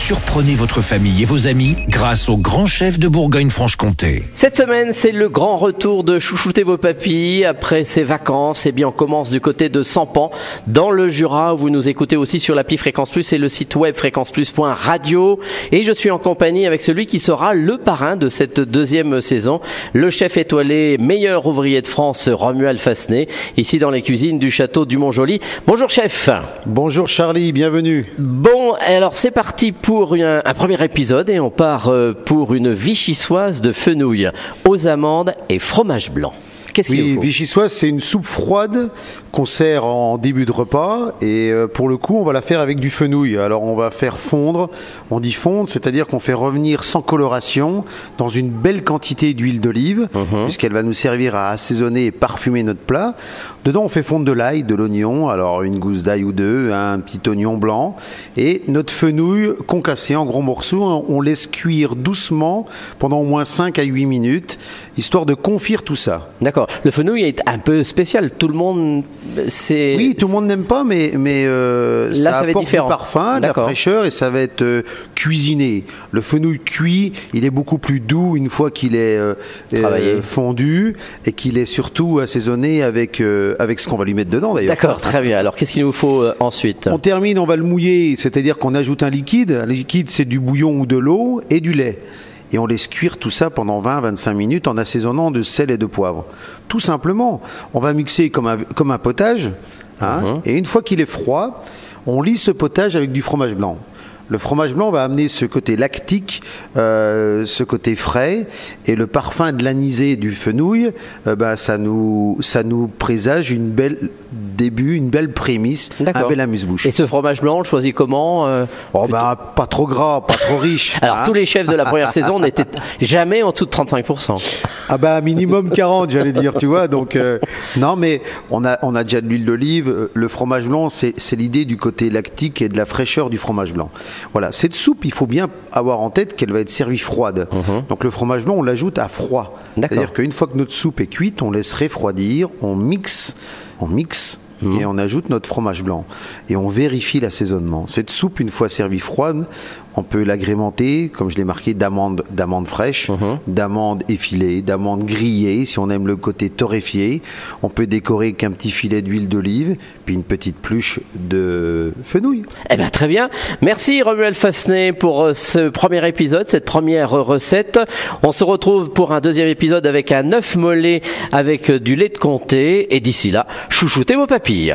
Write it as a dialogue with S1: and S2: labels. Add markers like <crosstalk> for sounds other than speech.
S1: Surprenez votre famille et vos amis grâce au grand chef de Bourgogne-Franche-Comté.
S2: Cette semaine, c'est le grand retour de Chouchouter vos papilles. Après ses vacances, eh bien, on commence du côté de Sampan, dans le Jura, où vous nous écoutez aussi sur l'appli Fréquence Plus et le site web fréquenceplus.radio. Et je suis en compagnie avec celui qui sera le parrain de cette deuxième saison, le chef étoilé meilleur ouvrier de France, Romuald Fassenet, ici dans les cuisines du château du Mont-Joli. Bonjour chef.
S3: Bonjour Charlie, bienvenue.
S2: Bon, alors c'est parti pour un, un premier épisode et on part euh, pour une vichysoise de fenouil aux amandes et fromage blanc. Qu'est-ce
S3: Oui, vichysoise, c'est une soupe froide qu'on sert en début de repas et euh, pour le coup, on va la faire avec du fenouil. Alors, on va faire fondre, on dit fondre, c'est-à-dire qu'on fait revenir sans coloration dans une belle quantité d'huile d'olive,
S2: Mhm.
S3: puisqu'elle va nous servir à assaisonner et parfumer notre plat. Dedans, on fait fondre de l'ail, de l'oignon, alors une gousse d'ail ou deux, un petit oignon blanc et notre fenouil concassé en gros morceaux. On laisse cuire doucement pendant au moins 5 à 8 minutes, histoire de confire tout ça.
S2: D'accord. Le fenouil est un peu spécial. Tout le monde, c'est.
S3: Oui, tout le monde n'aime pas, mais, mais euh,
S2: Là,
S3: ça,
S2: ça
S3: apporte du parfum, de la fraîcheur et ça va être euh, cuisiné. Le fenouil cuit, il est beaucoup plus doux une fois qu'il est euh, euh, fondu et qu'il est surtout assaisonné avec, euh, avec ce qu'on va lui mettre dedans d'ailleurs.
S2: D'accord, très bien. Alors, qu'est-ce qu'il nous faut euh, ensuite?
S3: On termine, on va le mouiller, c'est-à-dire qu'on ajoute un liquide. Un liquide, c'est du bouillon ou de l'eau et du lait. Et on laisse cuire tout ça pendant 20-25 minutes en assaisonnant de sel et de poivre. Tout simplement, on va mixer comme un, comme un potage. hein, Et une fois qu'il est froid, on lit ce potage avec du fromage blanc. Le fromage blanc va amener ce côté lactique, euh, ce côté frais, et le parfum de l'anisé du fenouil, euh, bah, ça, nous, ça nous présage une belle début, une belle prémisse, un bel amuse-bouche.
S2: Et ce fromage blanc, on le choisit comment euh,
S3: Oh bah, pas trop gras, pas trop riche. <laughs>
S2: Alors,
S3: hein.
S2: tous les chefs de la première <laughs> saison n'étaient jamais en dessous de 35%.
S3: Ah bah minimum 40 j'allais dire, tu vois. Donc euh, non mais on a on a déjà de l'huile d'olive. Le fromage blanc c'est l'idée du côté lactique et de la fraîcheur du fromage blanc. Voilà, cette soupe il faut bien avoir en tête qu'elle va être servie froide. Donc le fromage blanc on l'ajoute à froid.
S2: Mhm.
S3: C'est-à-dire qu'une fois que notre soupe est cuite, on laisse refroidir, on mixe, on mixe.
S2: Mhm.
S3: Et on ajoute notre fromage blanc. Et on vérifie l'assaisonnement. Cette soupe, une fois servie froide, on peut l'agrémenter, comme je l'ai marqué, d'amandes, d'amandes fraîches,
S2: Mhm.
S3: d'amandes effilées, d'amandes grillées, si on aime le côté torréfié. On peut décorer avec un petit filet d'huile d'olive, puis une petite pluche de fenouil.
S2: Eh bien, très bien. Merci Romuald Fassenet pour euh, ce premier épisode, cette première recette. On se retrouve pour un deuxième épisode avec un œuf mollet avec euh, du lait de comté. Et d'ici là, chouchoutez vos papilles.